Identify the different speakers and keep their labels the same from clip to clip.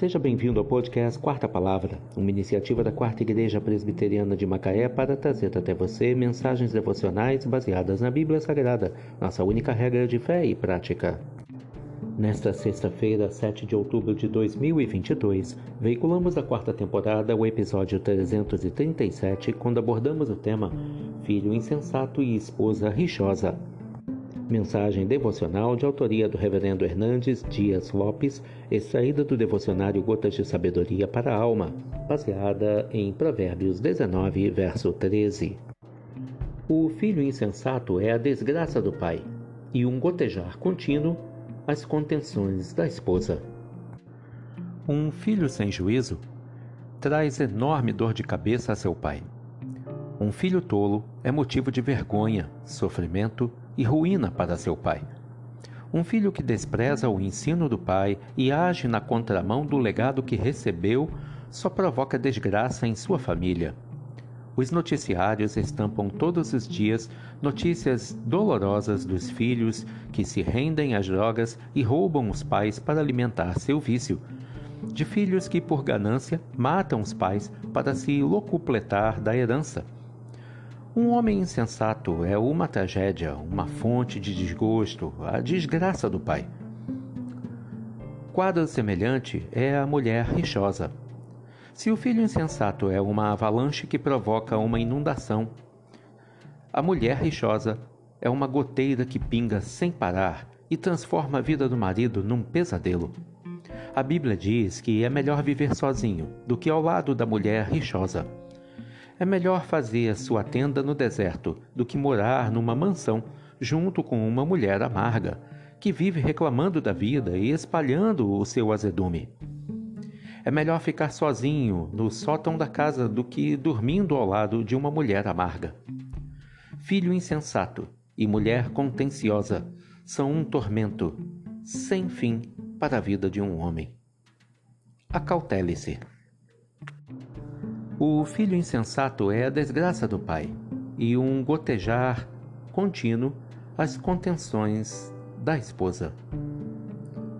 Speaker 1: Seja bem-vindo ao podcast Quarta Palavra, uma iniciativa da Quarta Igreja Presbiteriana de Macaé para trazer até você mensagens devocionais baseadas na Bíblia Sagrada, nossa única regra de fé e prática. Nesta sexta-feira, 7 de outubro de 2022, veiculamos a quarta temporada o episódio 337, quando abordamos o tema Filho Insensato e Esposa Rixosa. Mensagem devocional de autoria do Reverendo Hernandes Dias Lopes, extraída do devocionário Gotas de Sabedoria para a Alma, baseada em Provérbios 19, verso 13. O filho insensato é a desgraça do pai, e um gotejar contínuo as contenções da esposa. Um filho sem juízo traz enorme dor de cabeça a seu pai. Um filho tolo é motivo de vergonha, sofrimento e ruína para seu pai. Um filho que despreza o ensino do pai e age na contramão do legado que recebeu só provoca desgraça em sua família. Os noticiários estampam todos os dias notícias dolorosas dos filhos que se rendem às drogas e roubam os pais para alimentar seu vício. De filhos que, por ganância, matam os pais para se locupletar da herança um homem insensato é uma tragédia, uma fonte de desgosto, a desgraça do pai. Quadro semelhante é a mulher rixosa. Se o filho insensato é uma avalanche que provoca uma inundação, a mulher rixosa é uma goteira que pinga sem parar e transforma a vida do marido num pesadelo. A Bíblia diz que é melhor viver sozinho do que ao lado da mulher rixosa. É melhor fazer a sua tenda no deserto do que morar numa mansão junto com uma mulher amarga, que vive reclamando da vida e espalhando o seu azedume. É melhor ficar sozinho no sótão da casa do que dormindo ao lado de uma mulher amarga. Filho insensato e mulher contenciosa são um tormento sem fim para a vida de um homem. Acautele-se. O filho insensato é a desgraça do pai, e um gotejar contínuo as contenções da esposa.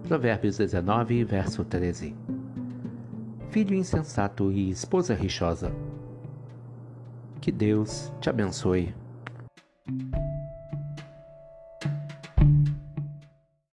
Speaker 1: Provérbios 19, verso 13. Filho insensato e esposa rixosa. Que Deus te abençoe.